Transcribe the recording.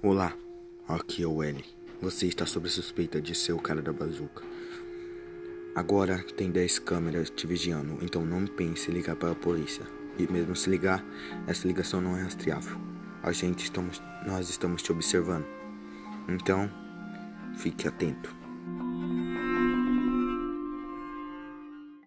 Olá, aqui é o L. Você está sob suspeita de ser o cara da bazuca. Agora tem 10 câmeras te vigiando, então não pense em ligar para a polícia. E mesmo se ligar, essa ligação não é rastreável. A gente estamos, nós estamos te observando. Então, fique atento.